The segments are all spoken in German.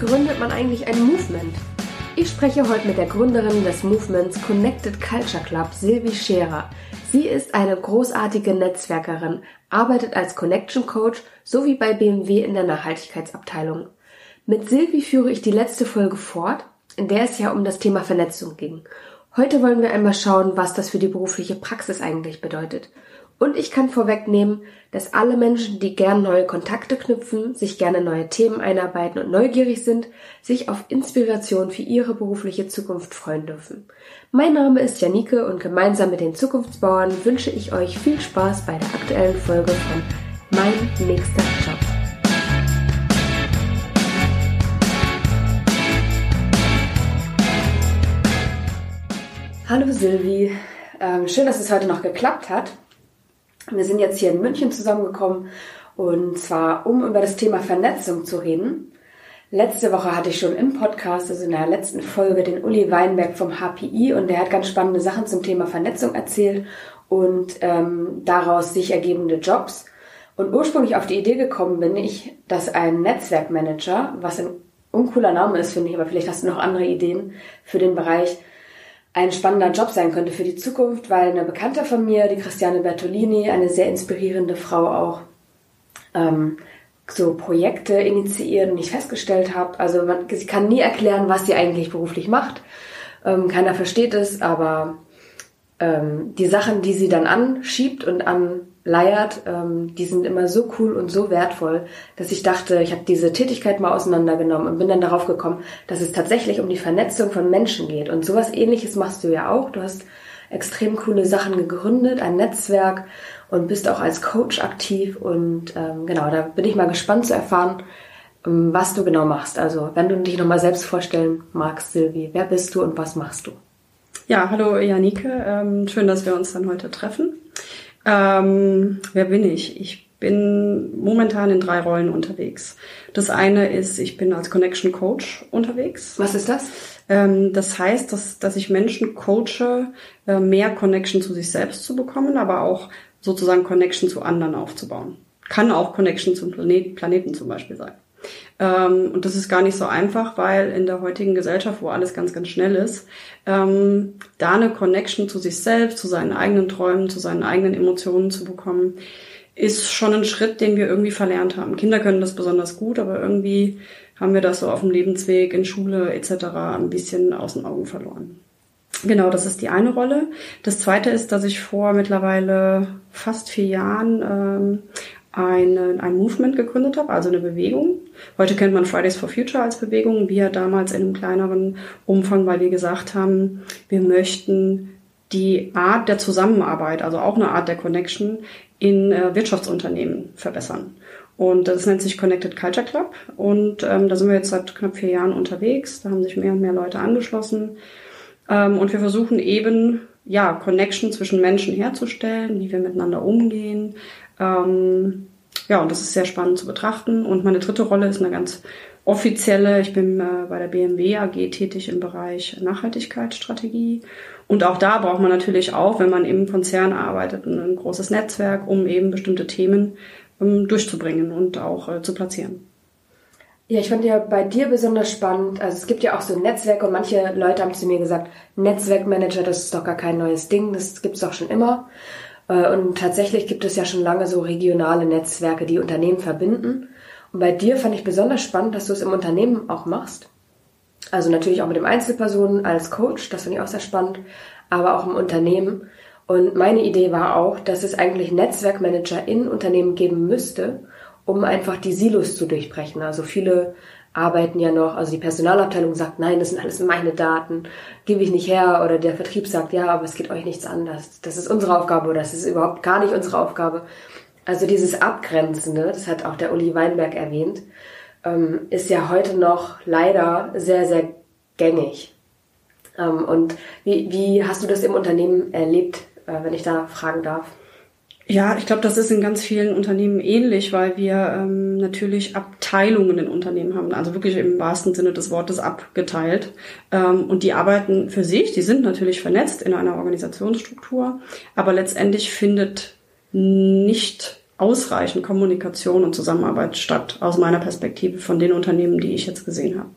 gründet man eigentlich ein Movement? Ich spreche heute mit der Gründerin des Movements Connected Culture Club, Silvi Scherer. Sie ist eine großartige Netzwerkerin, arbeitet als Connection Coach sowie bei BMW in der Nachhaltigkeitsabteilung. Mit Silvi führe ich die letzte Folge fort, in der es ja um das Thema Vernetzung ging. Heute wollen wir einmal schauen, was das für die berufliche Praxis eigentlich bedeutet. Und ich kann vorwegnehmen, dass alle Menschen, die gern neue Kontakte knüpfen, sich gerne neue Themen einarbeiten und neugierig sind, sich auf Inspiration für ihre berufliche Zukunft freuen dürfen. Mein Name ist Janike und gemeinsam mit den Zukunftsbauern wünsche ich euch viel Spaß bei der aktuellen Folge von Mein nächster Job. Hallo Silvi, ähm, schön, dass es heute noch geklappt hat. Wir sind jetzt hier in München zusammengekommen und zwar um über das Thema Vernetzung zu reden. Letzte Woche hatte ich schon im Podcast, also in der letzten Folge, den Uli Weinberg vom HPI und der hat ganz spannende Sachen zum Thema Vernetzung erzählt und ähm, daraus sich ergebende Jobs. Und ursprünglich auf die Idee gekommen bin ich, dass ein Netzwerkmanager, was ein uncooler Name ist, finde ich, aber vielleicht hast du noch andere Ideen für den Bereich, ein spannender Job sein könnte für die Zukunft, weil eine Bekannte von mir, die Christiane Bertolini, eine sehr inspirierende Frau auch, ähm, so Projekte initiiert und ich festgestellt habe, also man, sie kann nie erklären, was sie eigentlich beruflich macht. Ähm, keiner versteht es, aber ähm, die Sachen, die sie dann anschiebt und an leiert, ähm, die sind immer so cool und so wertvoll, dass ich dachte, ich habe diese Tätigkeit mal auseinandergenommen und bin dann darauf gekommen, dass es tatsächlich um die Vernetzung von Menschen geht. Und sowas ähnliches machst du ja auch. Du hast extrem coole Sachen gegründet, ein Netzwerk und bist auch als Coach aktiv. Und ähm, genau, da bin ich mal gespannt zu erfahren, ähm, was du genau machst. Also wenn du dich nochmal selbst vorstellen magst, Silvi, wer bist du und was machst du? Ja, hallo Janike, ähm, schön, dass wir uns dann heute treffen. Ähm, wer bin ich? Ich bin momentan in drei Rollen unterwegs. Das eine ist, ich bin als Connection Coach unterwegs. Was ist das? Ähm, das heißt, dass, dass ich Menschen coache, äh, mehr Connection zu sich selbst zu bekommen, aber auch sozusagen Connection zu anderen aufzubauen. Kann auch Connection zum Planet, Planeten zum Beispiel sein. Ähm, und das ist gar nicht so einfach, weil in der heutigen Gesellschaft, wo alles ganz, ganz schnell ist, ähm, da eine Connection zu sich selbst, zu seinen eigenen Träumen, zu seinen eigenen Emotionen zu bekommen, ist schon ein Schritt, den wir irgendwie verlernt haben. Kinder können das besonders gut, aber irgendwie haben wir das so auf dem Lebensweg, in Schule etc. ein bisschen aus den Augen verloren. Genau, das ist die eine Rolle. Das zweite ist, dass ich vor mittlerweile fast vier Jahren ähm, eine, ein Movement gegründet habe, also eine Bewegung. Heute kennt man Fridays for Future als Bewegung, wir damals in einem kleineren Umfang, weil wir gesagt haben, wir möchten die Art der Zusammenarbeit, also auch eine Art der Connection in äh, Wirtschaftsunternehmen verbessern. Und das nennt sich Connected Culture Club. Und ähm, da sind wir jetzt seit knapp vier Jahren unterwegs. Da haben sich mehr und mehr Leute angeschlossen. Ähm, und wir versuchen eben, ja, Connection zwischen Menschen herzustellen, wie wir miteinander umgehen, ähm, ja, und das ist sehr spannend zu betrachten. Und meine dritte Rolle ist eine ganz offizielle. Ich bin äh, bei der BMW AG tätig im Bereich Nachhaltigkeitsstrategie. Und auch da braucht man natürlich auch, wenn man im Konzern arbeitet, ein großes Netzwerk, um eben bestimmte Themen ähm, durchzubringen und auch äh, zu platzieren. Ja, ich fand ja bei dir besonders spannend. Also es gibt ja auch so Netzwerke und manche Leute haben zu mir gesagt, Netzwerkmanager, das ist doch gar kein neues Ding, das gibt's doch schon immer. Äh, und tatsächlich gibt es ja schon lange so regionale Netzwerke, die Unternehmen verbinden. Und bei dir fand ich besonders spannend, dass du es im Unternehmen auch machst. Also natürlich auch mit dem Einzelpersonen als Coach, das finde ich auch sehr spannend, aber auch im Unternehmen. Und meine Idee war auch, dass es eigentlich Netzwerkmanager in Unternehmen geben müsste, um einfach die Silos zu durchbrechen. Also viele arbeiten ja noch, also die Personalabteilung sagt, nein, das sind alles meine Daten, gebe ich nicht her, oder der Vertrieb sagt, ja, aber es geht euch nichts an, das, das ist unsere Aufgabe oder das ist überhaupt gar nicht unsere Aufgabe. Also dieses Abgrenzende, das hat auch der Uli Weinberg erwähnt, ähm, ist ja heute noch leider sehr, sehr gängig. Ähm, und wie, wie hast du das im Unternehmen erlebt, äh, wenn ich da fragen darf? Ja, ich glaube, das ist in ganz vielen Unternehmen ähnlich, weil wir ähm, natürlich Abteilungen in Unternehmen haben, also wirklich im wahrsten Sinne des Wortes abgeteilt. Ähm, und die arbeiten für sich, die sind natürlich vernetzt in einer Organisationsstruktur, aber letztendlich findet nicht ausreichend Kommunikation und Zusammenarbeit statt, aus meiner Perspektive von den Unternehmen, die ich jetzt gesehen habe.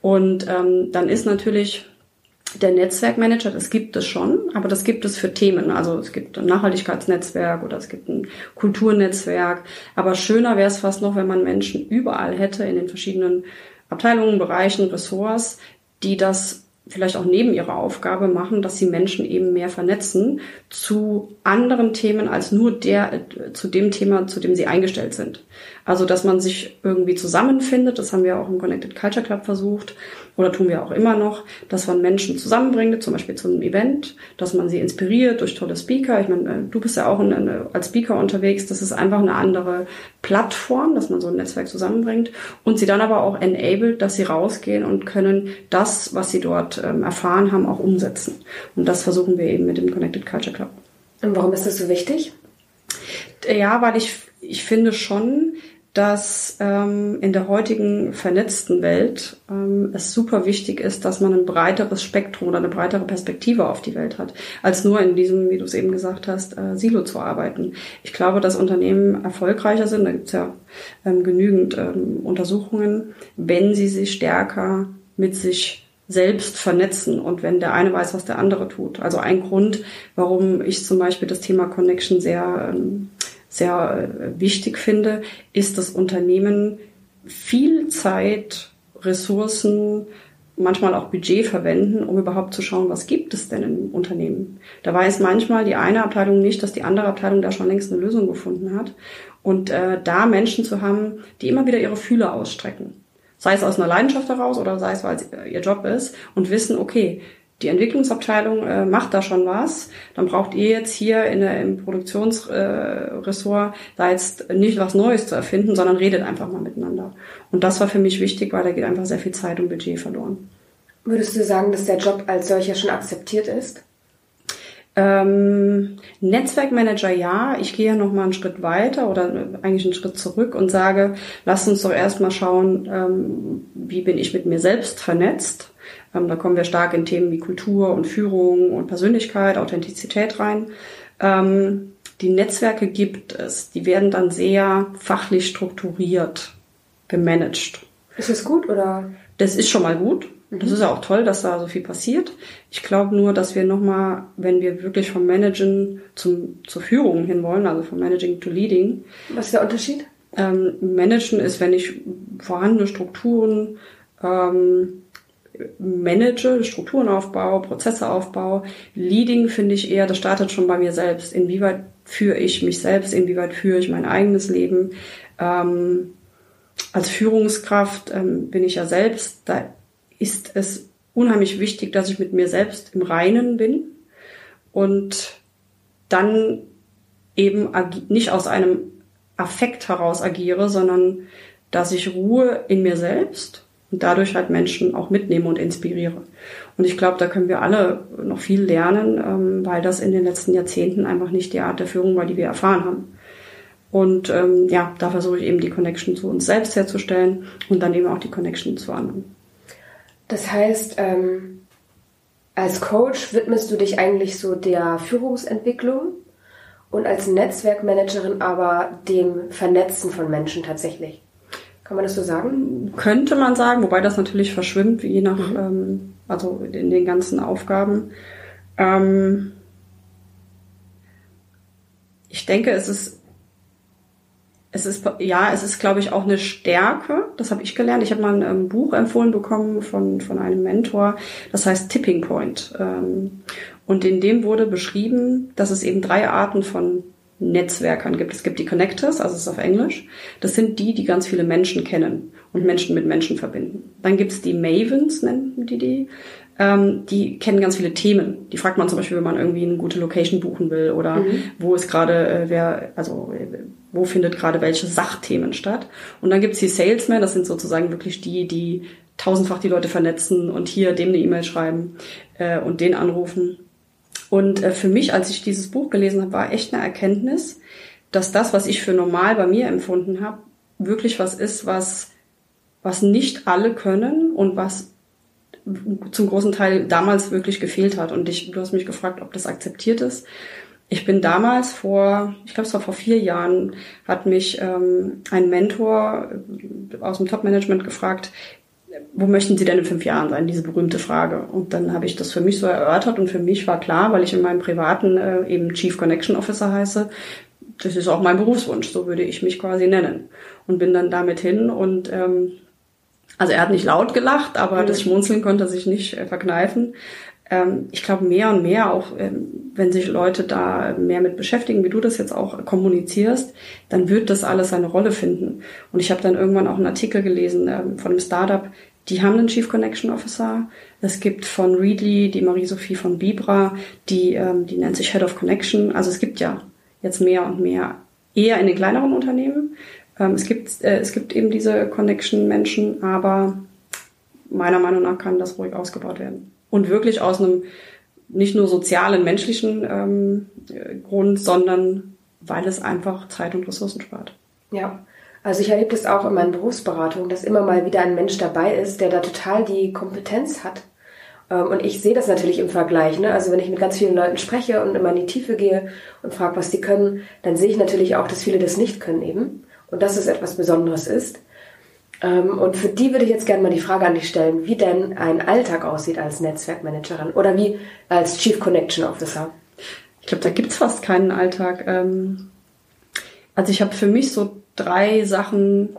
Und ähm, dann ist natürlich der Netzwerkmanager, das gibt es schon, aber das gibt es für Themen. Also es gibt ein Nachhaltigkeitsnetzwerk oder es gibt ein Kulturnetzwerk. Aber schöner wäre es fast noch, wenn man Menschen überall hätte in den verschiedenen Abteilungen, Bereichen, Ressorts, die das vielleicht auch neben ihrer Aufgabe machen, dass sie Menschen eben mehr vernetzen zu anderen Themen als nur der, zu dem Thema, zu dem sie eingestellt sind. Also, dass man sich irgendwie zusammenfindet, das haben wir auch im Connected Culture Club versucht, oder tun wir auch immer noch, dass man Menschen zusammenbringt, zum Beispiel zu einem Event, dass man sie inspiriert durch tolle Speaker. Ich meine, äh, du bist ja auch in, in, als Speaker unterwegs. Das ist einfach eine andere Plattform, dass man so ein Netzwerk zusammenbringt und sie dann aber auch enabled, dass sie rausgehen und können das, was sie dort ähm, erfahren haben, auch umsetzen. Und das versuchen wir eben mit dem Connected Culture Club. Und warum ist das so wichtig? Ja, weil ich, ich finde schon, dass ähm, in der heutigen vernetzten Welt ähm, es super wichtig ist, dass man ein breiteres Spektrum oder eine breitere Perspektive auf die Welt hat, als nur in diesem, wie du es eben gesagt hast, äh, Silo zu arbeiten. Ich glaube, dass Unternehmen erfolgreicher sind, da gibt es ja ähm, genügend ähm, Untersuchungen, wenn sie sich stärker mit sich selbst vernetzen und wenn der eine weiß, was der andere tut. Also ein Grund, warum ich zum Beispiel das Thema Connection sehr ähm, sehr äh, wichtig finde, ist, dass Unternehmen viel Zeit, Ressourcen, manchmal auch Budget verwenden, um überhaupt zu schauen, was gibt es denn im Unternehmen. Da weiß manchmal die eine Abteilung nicht, dass die andere Abteilung da schon längst eine Lösung gefunden hat. Und äh, da Menschen zu haben, die immer wieder ihre Fühler ausstrecken. Sei es aus einer Leidenschaft heraus oder sei es, weil es ihr Job ist und wissen, okay, die Entwicklungsabteilung äh, macht da schon was, dann braucht ihr jetzt hier in der, im Produktionsressort äh, da jetzt nicht was Neues zu erfinden, sondern redet einfach mal miteinander. Und das war für mich wichtig, weil da geht einfach sehr viel Zeit und Budget verloren. Würdest du sagen, dass der Job als solcher schon akzeptiert ist? Ähm, Netzwerkmanager ja, ich gehe noch mal einen Schritt weiter oder eigentlich einen Schritt zurück und sage, lass uns doch erstmal schauen, ähm, wie bin ich mit mir selbst vernetzt da kommen wir stark in Themen wie Kultur und Führung und Persönlichkeit, Authentizität rein. Ähm, die Netzwerke gibt es, die werden dann sehr fachlich strukturiert gemanagt. Ist das gut oder? Das ist schon mal gut. Das mhm. ist ja auch toll, dass da so viel passiert. Ich glaube nur, dass wir nochmal, wenn wir wirklich vom Managen zum, zur Führung hinwollen, also vom Managing to Leading. Was ist der Unterschied? Ähm, Managen ist, wenn ich vorhandene Strukturen ähm, manage, Strukturenaufbau, Prozesseaufbau. Leading finde ich eher, das startet schon bei mir selbst. Inwieweit führe ich mich selbst, inwieweit führe ich mein eigenes Leben. Ähm, als Führungskraft ähm, bin ich ja selbst, da ist es unheimlich wichtig, dass ich mit mir selbst im Reinen bin und dann eben nicht aus einem Affekt heraus agiere, sondern dass ich Ruhe in mir selbst und dadurch halt Menschen auch mitnehme und inspiriere. Und ich glaube, da können wir alle noch viel lernen, ähm, weil das in den letzten Jahrzehnten einfach nicht die Art der Führung war, die wir erfahren haben. Und ähm, ja, da versuche ich eben die Connection zu uns selbst herzustellen und dann eben auch die Connection zu anderen. Das heißt, ähm, als Coach widmest du dich eigentlich so der Führungsentwicklung und als Netzwerkmanagerin aber dem Vernetzen von Menschen tatsächlich. Kann man das so sagen? Könnte man sagen, wobei das natürlich verschwimmt, je nach, mhm. ähm, also in den ganzen Aufgaben. Ähm, ich denke, es ist, es ist, ja, es ist, glaube ich, auch eine Stärke. Das habe ich gelernt. Ich habe mal ein ähm, Buch empfohlen bekommen von, von einem Mentor. Das heißt Tipping Point. Ähm, und in dem wurde beschrieben, dass es eben drei Arten von Netzwerkern gibt. Es gibt die Connectors, also es ist auf Englisch. Das sind die, die ganz viele Menschen kennen und Menschen mit Menschen verbinden. Dann gibt es die Mavens, nennen die die. Ähm, die kennen ganz viele Themen. Die fragt man zum Beispiel, wenn man irgendwie eine gute Location buchen will oder mhm. wo ist gerade, äh, wer, also wo findet gerade welche Sachthemen statt. Und dann gibt es die Salesmen, das sind sozusagen wirklich die, die tausendfach die Leute vernetzen und hier dem eine E-Mail schreiben äh, und den anrufen. Und äh, für mich, als ich dieses Buch gelesen habe, war echt eine Erkenntnis, dass das, was ich für normal bei mir empfunden habe, wirklich was ist, was, was nicht alle können und was zum großen Teil damals wirklich gefehlt hat. Und ich, du hast mich gefragt, ob das akzeptiert ist. Ich bin damals vor, ich glaube es war vor vier Jahren, hat mich ähm, ein Mentor aus dem Top-Management gefragt, wo möchten Sie denn in fünf Jahren sein? Diese berühmte Frage. Und dann habe ich das für mich so erörtert und für mich war klar, weil ich in meinem privaten äh, eben Chief Connection Officer heiße, das ist auch mein Berufswunsch, so würde ich mich quasi nennen. Und bin dann damit hin und ähm, also er hat nicht laut gelacht, aber mhm. das Schmunzeln konnte sich nicht äh, verkneifen. Ähm, ich glaube mehr und mehr, auch ähm, wenn sich Leute da mehr mit beschäftigen, wie du das jetzt auch kommunizierst, dann wird das alles eine Rolle finden. Und ich habe dann irgendwann auch einen Artikel gelesen ähm, von einem Startup, die haben einen Chief Connection Officer. Es gibt von Readly die Marie-Sophie von Bibra, die, die nennt sich Head of Connection. Also es gibt ja jetzt mehr und mehr eher in den kleineren Unternehmen. Es, gibt, äh, es gibt eben diese Connection-Menschen, aber meiner Meinung nach kann das ruhig ausgebaut werden. Und wirklich aus einem nicht nur sozialen, menschlichen ähm, Grund, sondern weil es einfach Zeit und Ressourcen spart. Ja, also ich erlebe das auch in meinen Berufsberatungen, dass immer mal wieder ein Mensch dabei ist, der da total die Kompetenz hat. Ähm, und ich sehe das natürlich im Vergleich. Ne? Also wenn ich mit ganz vielen Leuten spreche und immer in die Tiefe gehe und frage, was die können, dann sehe ich natürlich auch, dass viele das nicht können eben. Und dass es etwas Besonderes ist. Ähm, und für die würde ich jetzt gerne mal die Frage an dich stellen, wie denn ein Alltag aussieht als Netzwerkmanagerin oder wie als Chief Connection Officer. Ich glaube, da gibt's fast keinen Alltag. Ähm, also ich habe für mich so drei Sachen,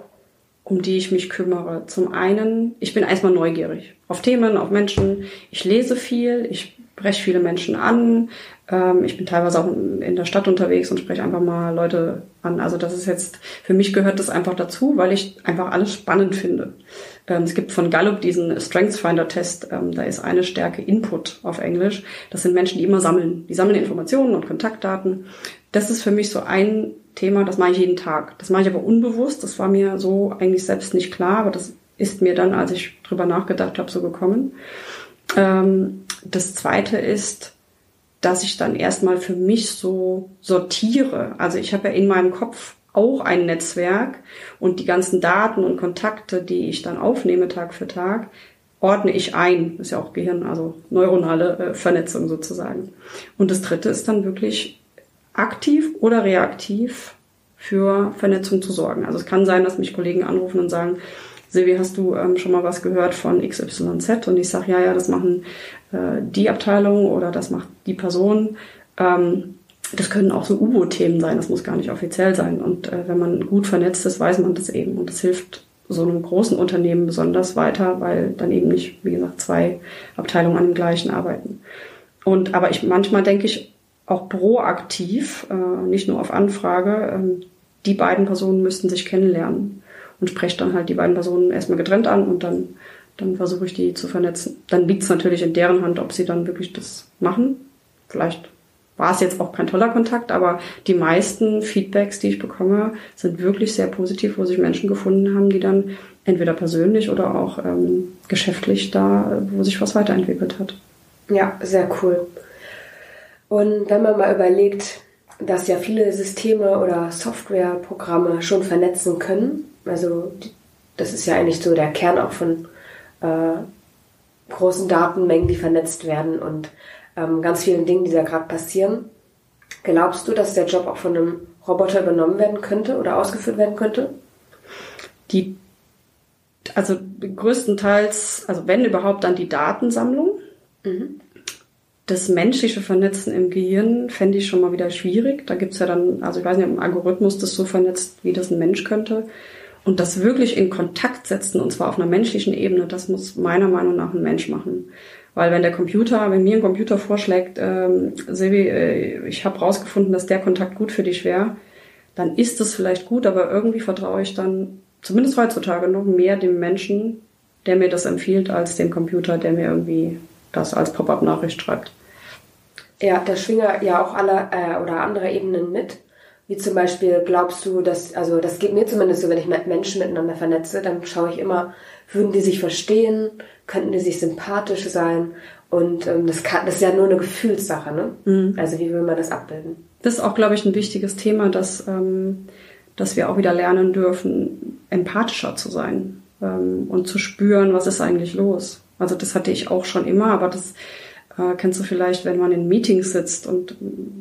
um die ich mich kümmere. Zum einen, ich bin erstmal neugierig auf Themen, auf Menschen. Ich lese viel, ich spreche viele Menschen an. Ähm, ich bin teilweise auch in der Stadt unterwegs und spreche einfach mal Leute an. Also das ist jetzt, für mich gehört das einfach dazu, weil ich einfach alles spannend finde. Ähm, es gibt von Gallup diesen StrengthsFinder-Test. Ähm, da ist eine Stärke Input auf Englisch. Das sind Menschen, die immer sammeln. Die sammeln Informationen und Kontaktdaten. Das ist für mich so ein Thema, das mache ich jeden Tag. Das mache ich aber unbewusst. Das war mir so eigentlich selbst nicht klar, aber das ist mir dann, als ich drüber nachgedacht habe, so gekommen. Ähm, das zweite ist, dass ich dann erstmal für mich so sortiere. Also ich habe ja in meinem Kopf auch ein Netzwerk und die ganzen Daten und Kontakte, die ich dann aufnehme Tag für Tag, ordne ich ein. Das ist ja auch Gehirn, also neuronale äh, Vernetzung sozusagen. Und das dritte ist dann wirklich aktiv oder reaktiv für Vernetzung zu sorgen. Also es kann sein, dass mich Kollegen anrufen und sagen, Silvi, hast du ähm, schon mal was gehört von XYZ? Und ich sage, ja, ja, das machen äh, die Abteilung oder das macht die Person. Ähm, das können auch so U-Boot-Themen sein, das muss gar nicht offiziell sein. Und äh, wenn man gut vernetzt ist, weiß man das eben. Und das hilft so einem großen Unternehmen besonders weiter, weil dann eben nicht, wie gesagt, zwei Abteilungen an dem gleichen arbeiten. Und aber ich manchmal denke ich auch proaktiv, äh, nicht nur auf Anfrage, äh, die beiden Personen müssten sich kennenlernen und spreche dann halt die beiden Personen erstmal getrennt an und dann, dann versuche ich die zu vernetzen. Dann liegt es natürlich in deren Hand, ob sie dann wirklich das machen. Vielleicht war es jetzt auch kein toller Kontakt, aber die meisten Feedbacks, die ich bekomme, sind wirklich sehr positiv, wo sich Menschen gefunden haben, die dann entweder persönlich oder auch ähm, geschäftlich da, wo sich was weiterentwickelt hat. Ja, sehr cool. Und wenn man mal überlegt, dass ja viele Systeme oder Softwareprogramme schon vernetzen können, also das ist ja eigentlich so der Kern auch von äh, großen Datenmengen, die vernetzt werden und ähm, ganz vielen Dingen, die da gerade passieren. Glaubst du, dass der Job auch von einem Roboter übernommen werden könnte oder ausgeführt werden könnte? Die, also größtenteils, also wenn überhaupt, dann die Datensammlung. Mhm. Das menschliche Vernetzen im Gehirn fände ich schon mal wieder schwierig. Da gibt es ja dann, also ich weiß nicht, ob ein Algorithmus das so vernetzt, wie das ein Mensch könnte. Und das wirklich in Kontakt setzen, und zwar auf einer menschlichen Ebene, das muss meiner Meinung nach ein Mensch machen. Weil wenn der Computer, wenn mir ein Computer vorschlägt, ähm, Silvi, äh, ich habe rausgefunden, dass der Kontakt gut für dich wäre, dann ist das vielleicht gut, aber irgendwie vertraue ich dann, zumindest heutzutage noch mehr dem Menschen, der mir das empfiehlt, als dem Computer, der mir irgendwie das als Pop-up-Nachricht schreibt. Ja, da schwingen ja auch alle äh, oder andere Ebenen mit. Wie zum Beispiel glaubst du, dass, also das geht mir zumindest so, wenn ich Menschen miteinander vernetze, dann schaue ich immer, würden die sich verstehen, könnten die sich sympathisch sein und ähm, das, kann, das ist ja nur eine Gefühlssache, ne? Mhm. Also wie will man das abbilden? Das ist auch, glaube ich, ein wichtiges Thema, dass, ähm, dass wir auch wieder lernen dürfen, empathischer zu sein ähm, und zu spüren, was ist eigentlich los. Also das hatte ich auch schon immer, aber das Äh, kennst du vielleicht, wenn man in Meetings sitzt und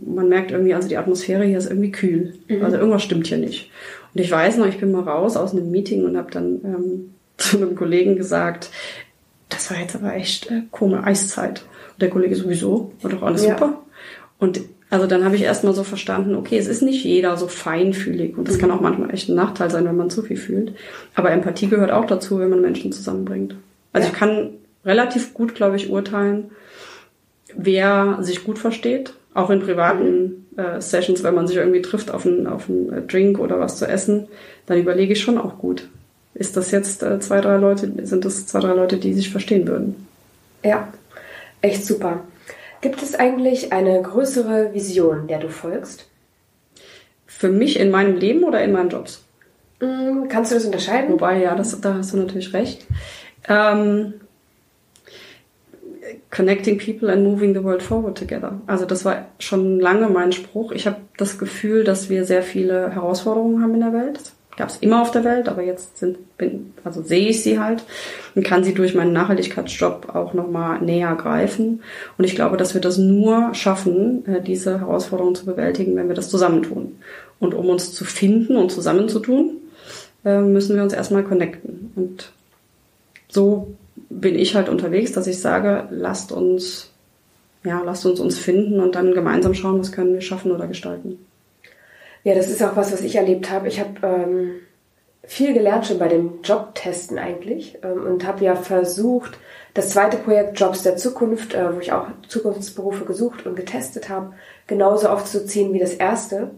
man merkt irgendwie, also die Atmosphäre hier ist irgendwie kühl. Mhm. Also irgendwas stimmt hier nicht. Und ich weiß noch, ich bin mal raus aus einem Meeting und habe dann ähm, zu einem Kollegen gesagt, das war jetzt aber echt äh, komische Eiszeit. Und der Kollege sowieso, war doch alles ja. super. Und also dann habe ich erstmal so verstanden, okay, es ist nicht jeder so feinfühlig und das kann auch manchmal echt ein Nachteil sein, wenn man zu viel fühlt. Aber Empathie gehört auch dazu, wenn man Menschen zusammenbringt. Also ja. ich kann relativ gut, glaube ich, urteilen, wer sich gut versteht, auch in privaten äh, Sessions, wenn man sich irgendwie trifft auf einen, auf einen äh, Drink oder was zu essen, dann überlege ich schon auch gut. Ist das jetzt äh, zwei, drei Leute, sind das zwei, drei Leute, die sich verstehen würden? Ja, echt super. Gibt es eigentlich eine größere Vision, der du folgst? Für mich in meinem Leben oder in meinen Jobs? Mm, kannst du das unterscheiden? Wobei, ja, das, da hast du natürlich recht. Ähm, connecting people and moving the world forward together. Also das war schon lange mein Spruch. Ich habe das Gefühl, dass wir sehr viele Herausforderungen haben in der Welt gab es immer auf der Welt, aber jetzt sind, bin, also sehe ich sie halt und kann sie durch meinen Nachhaltigkeitsjob auch nochmal näher greifen. Und ich glaube, dass wir das nur schaffen, äh, diese Herausforderungen zu bewältigen, wenn wir das zusammentun. Und um uns zu finden und zusammenzutun, äh, müssen wir uns erstmal connecten. Und so bin ich halt unterwegs, dass ich sage, lasst uns, ja, lasst uns uns finden und dann gemeinsam schauen, was können wir schaffen oder gestalten. Ja, das ist auch was, was ich erlebt habe. Ich habe ähm, viel gelernt schon bei dem Jobtesten eigentlich ähm, und habe ja versucht, das zweite Projekt Jobs der Zukunft, äh, wo ich auch Zukunftsberufe gesucht und getestet habe, genauso aufzuziehen wie das erste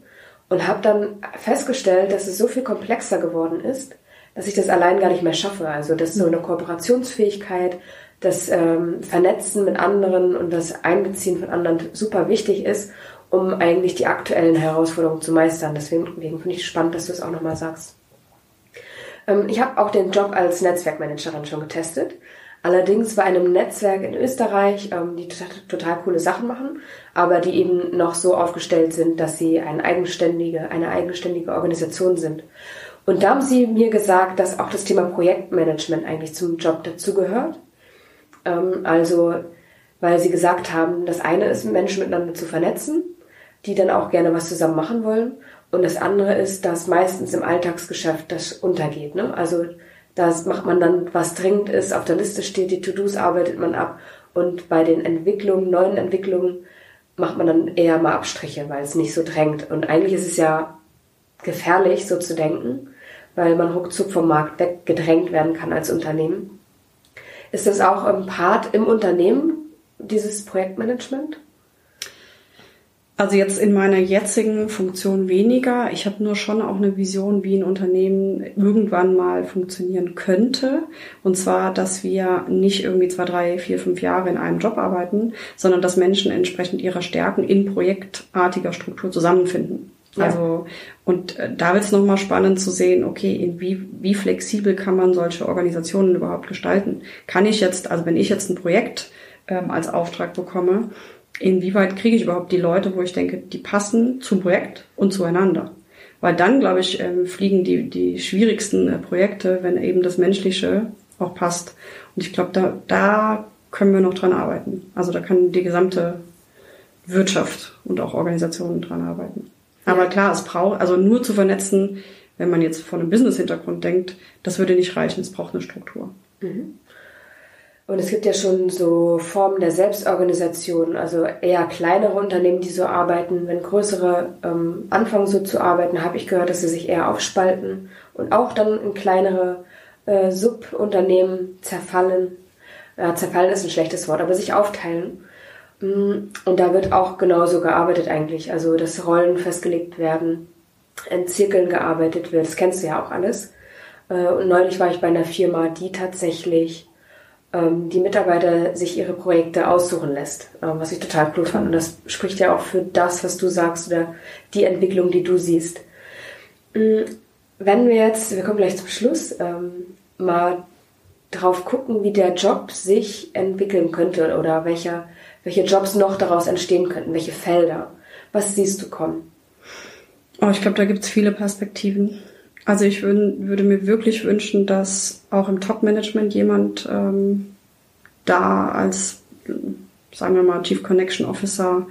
und habe dann festgestellt, dass es so viel komplexer geworden ist, dass ich das allein gar nicht mehr schaffe. Also dass so eine Kooperationsfähigkeit, das ähm, Vernetzen mit anderen und das Einbeziehen von anderen super wichtig ist um eigentlich die aktuellen Herausforderungen zu meistern. Deswegen, finde ich spannend, dass du es auch nochmal sagst. Ähm, ich habe auch den Job als Netzwerkmanagerin schon getestet. Allerdings bei einem Netzwerk in Österreich, ähm, die total, total, coole Sachen machen, aber die eben noch so aufgestellt sind, dass sie eine eigenständige, eine eigenständige Organisation sind. Und da haben sie mir gesagt, dass auch das Thema Projektmanagement eigentlich zum Job dazugehört. Ähm, also, weil sie gesagt haben, das eine ist, Menschen miteinander zu vernetzen die dann auch gerne was zusammen machen wollen. Und das andere ist, dass meistens im Alltagsgeschäft das untergeht. Ne? Also das macht man dann, was dringend ist, auf der Liste steht, die To-Dos arbeitet man ab. Und bei den Entwicklungen, neuen Entwicklungen, macht man dann eher mal Abstriche, weil es nicht so drängt. Und eigentlich ist es ja gefährlich, so zu denken, weil man ruckzuck vom Markt weggedrängt werden kann als Unternehmen. Ist das auch ein Part im Unternehmen, dieses Projektmanagement? Also jetzt in meiner jetzigen Funktion weniger. Ich habe nur schon auch eine Vision, wie ein Unternehmen irgendwann mal funktionieren könnte. Und zwar, dass wir nicht irgendwie zwei, drei, vier, fünf Jahre in einem Job arbeiten, sondern dass Menschen entsprechend ihrer Stärken in projektartiger Struktur zusammenfinden. Ja. Also und äh, da wird es nochmal spannend zu sehen, okay, wie, wie flexibel kann man solche Organisationen überhaupt gestalten? Kann ich jetzt, also wenn ich jetzt ein Projekt ähm, als Auftrag bekomme, inwieweit kriege ich überhaupt die Leute, wo ich denke, die passen zum Projekt und zueinander. Weil dann, glaube ich, ähm, fliegen die, die schwierigsten äh, Projekte, wenn eben das Menschliche auch passt. Und ich glaube, da, da können wir noch dran arbeiten. Also da kann die gesamte Wirtschaft und auch Organisationen dran arbeiten. Aber klar, es braucht, also nur zu vernetzen, wenn man jetzt von einem Business-Hintergrund denkt, das würde nicht reichen. Es braucht eine Struktur. Mhm. Und es gibt ja schon so Formen der Selbstorganisation, also eher kleinere Unternehmen, die so arbeiten. Wenn größere ähm, anfangen so zu arbeiten, habe ich gehört, dass sie sich eher aufspalten und auch dann in kleinere äh, Subunternehmen zerfallen. Ja, zerfallen ist ein schlechtes Wort, aber sich aufteilen. Mm, und da wird auch genauso gearbeitet eigentlich. Also, dass Rollen festgelegt werden, in Zirkeln gearbeitet wird. Das kennst du ja auch alles. Äh, und neulich war ich bei einer Firma, die tatsächlich ähm, die Mitarbeiter sich ihre Projekte aussuchen lässt, ähm, was ich total cool fand. Und das spricht ja auch für das, was du sagst oder die Entwicklung, die du siehst. Mm, wenn wir jetzt, wir kommen gleich zum Schluss, ähm, mal drauf gucken, wie der Job sich entwickeln könnte oder welche, welche Jobs noch daraus entstehen könnten, welche Felder. Was siehst du kommen? Oh, ich glaube, da gibt es viele Perspektiven. Also ich würd, würde mir wirklich wünschen, dass auch im Top-Management jemand ähm, da als sagen wir mal, Chief Connection Officer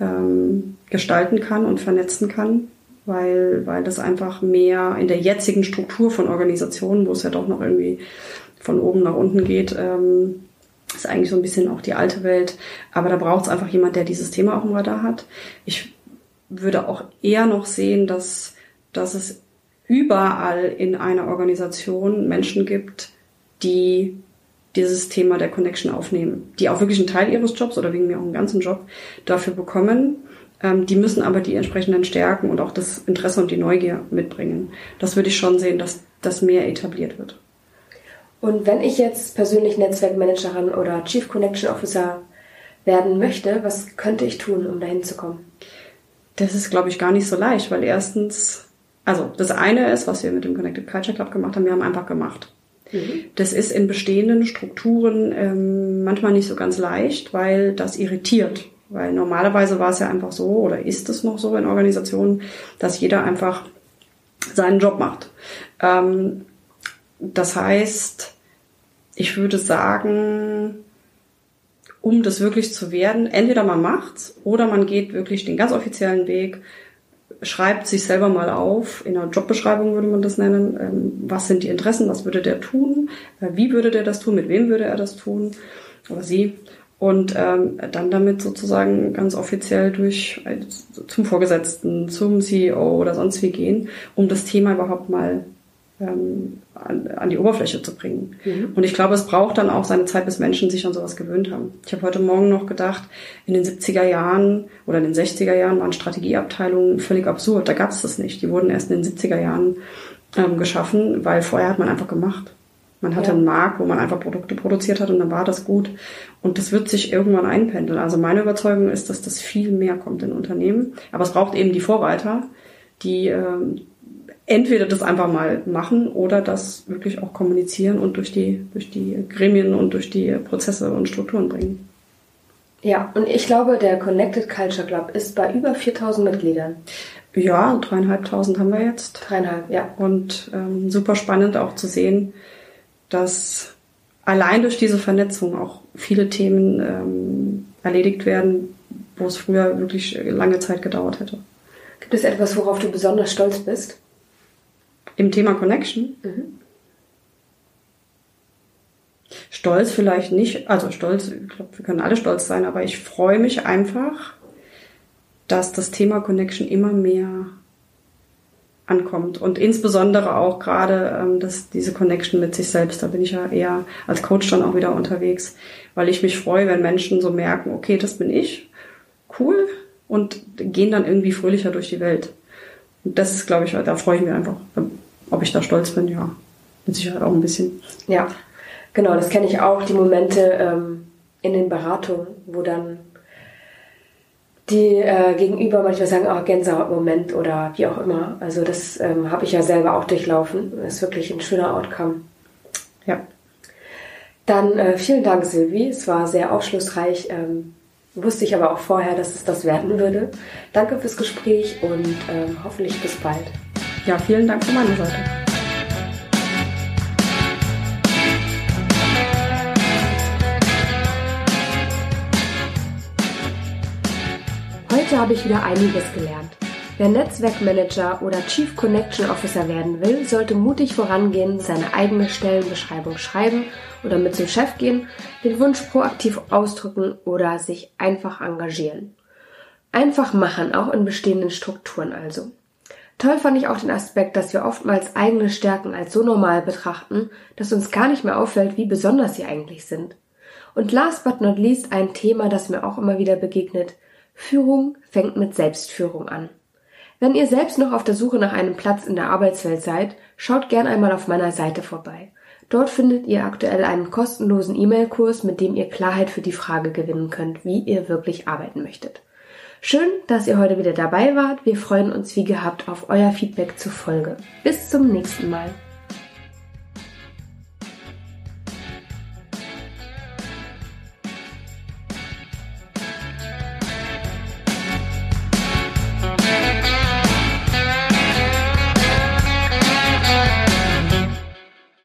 ähm, gestalten kann und vernetzen kann, weil, weil das einfach mehr in der jetzigen Struktur von Organisationen, wo es ja doch noch irgendwie von oben nach unten geht, ähm, ist eigentlich so ein bisschen auch die alte Welt. Aber da braucht es einfach jemand, der dieses Thema auch im Radar hat. Ich würde auch eher noch sehen, dass, dass es überall in einer Organisation Menschen gibt, die dieses Thema der Connection aufnehmen, die auch wirklich einen Teil ihres Jobs oder wegen mir auch einen ganzen Job dafür bekommen. Ähm, die müssen aber die entsprechenden Stärken und auch das Interesse und die Neugier mitbringen. Das würde ich schon sehen, dass das mehr etabliert wird. Und wenn ich jetzt persönlich Netzwerkmanagerin oder Chief Connection Officer werden möchte, was könnte ich tun, um dahin zu kommen? Das ist, glaube ich, gar nicht so leicht, weil erstens, also das eine ist, was wir mit dem Connected Culture Club gemacht haben, wir haben einfach gemacht. Mhm. Das ist in bestehenden Strukturen ähm, manchmal nicht so ganz leicht, weil das irritiert. Weil normalerweise war es ja einfach so oder ist es noch so in Organisationen, dass jeder einfach seinen Job macht. Ähm, das heißt, ich würde sagen, um das wirklich zu werden, entweder man macht's oder man geht wirklich den ganz offiziellen Weg, schreibt sich selber mal auf, in einer Jobbeschreibung würde man das nennen, ähm, was sind die Interessen, was würde der tun, äh, wie würde der das tun, mit wem würde er das tun oder sie. Und ähm, dann damit sozusagen ganz offiziell durch äh, zum Vorgesetzten, zum CEO oder sonst wie gehen, um das Thema überhaupt mal ähm, an, an die Oberfläche zu bringen. Mhm. Und ich glaube, es braucht dann auch seine Zeit, bis Menschen sich an sowas gewöhnt haben. Ich habe heute Morgen noch gedacht, in den 70er Jahren oder in den 60er Jahren waren Strategieabteilungen völlig absurd. Da gab es das nicht. Die wurden erst in den 70er Jahren ähm, geschaffen, weil vorher hat man einfach gemacht. Man hatte ja. einen Markt, wo man einfach Produkte produziert hat und dann war das gut. Und das wird sich irgendwann einpendeln. Also meine Überzeugung ist, dass das viel mehr kommt in Unternehmen. Aber es braucht eben die Vorreiter, die ähm, entweder das einfach mal machen oder das wirklich auch kommunizieren und durch die, durch die Gremien und durch die Prozesse und Strukturen bringen. Ja, und ich glaube, der Connected Culture Club ist bei über 4000 Mitgliedern. Ja, dreieinhalbtausend haben wir jetzt. Dreieinhalb, ja. Und ähm, super spannend auch zu sehen, dass allein durch diese Vernetzung auch viele Themen ähm, erledigt werden, wo es früher wirklich lange Zeit gedauert hätte. Gibt es etwas, worauf du besonders stolz bist? Im Thema Connection? Mhm. Stolz vielleicht nicht, also stolz, ich glaube, wir können alle stolz sein, aber ich freue mich einfach, dass das Thema Connection immer mehr ankommt und insbesondere auch gerade ähm, dass diese Connection mit sich selbst. Da bin ich ja eher als Coach dann auch wieder unterwegs, weil ich mich freue, wenn Menschen so merken, okay, das bin ich, cool und gehen dann irgendwie fröhlicher durch die Welt. Und das ist, glaube ich, da freue ich mich einfach. Ob ich da stolz bin, ja, mit Sicherheit auch ein bisschen. Ja, genau, das kenne ich auch, die Momente ähm, in den Beratungen, wo dann die äh, Gegenüber manchmal sagen, oh, Gänsehaut-Moment oder wie auch immer. Also das ähm, habe ich ja selber auch durchlaufen. Das ist wirklich ein schöner Outcome. Ja. Dann äh, vielen Dank, Silvi. Es war sehr aufschlussreich. Ähm, wusste ich aber auch vorher, dass es das werden würde. Danke fürs Gespräch und ähm, hoffentlich bis bald. Ja, vielen Dank von meiner Seite. Heute habe ich wieder einiges gelernt. Wer Netzwerkmanager oder Chief Connection Officer werden will, sollte mutig vorangehen, seine eigene Stellenbeschreibung schreiben oder mit zum Chef gehen, den Wunsch proaktiv ausdrücken oder sich einfach engagieren. Einfach machen, auch in bestehenden Strukturen also. Toll fand ich auch den Aspekt, dass wir oftmals eigene Stärken als so normal betrachten, dass uns gar nicht mehr auffällt, wie besonders sie eigentlich sind. Und last but not least ein Thema, das mir auch immer wieder begegnet. Führung fängt mit Selbstführung an. Wenn ihr selbst noch auf der Suche nach einem Platz in der Arbeitswelt seid, schaut gern einmal auf meiner Seite vorbei. Dort findet ihr aktuell einen kostenlosen E-Mail-Kurs, mit dem ihr Klarheit für die Frage gewinnen könnt, wie ihr wirklich arbeiten möchtet. Schön, dass ihr heute wieder dabei wart. Wir freuen uns wie gehabt auf euer Feedback zur Folge. Bis zum nächsten Mal.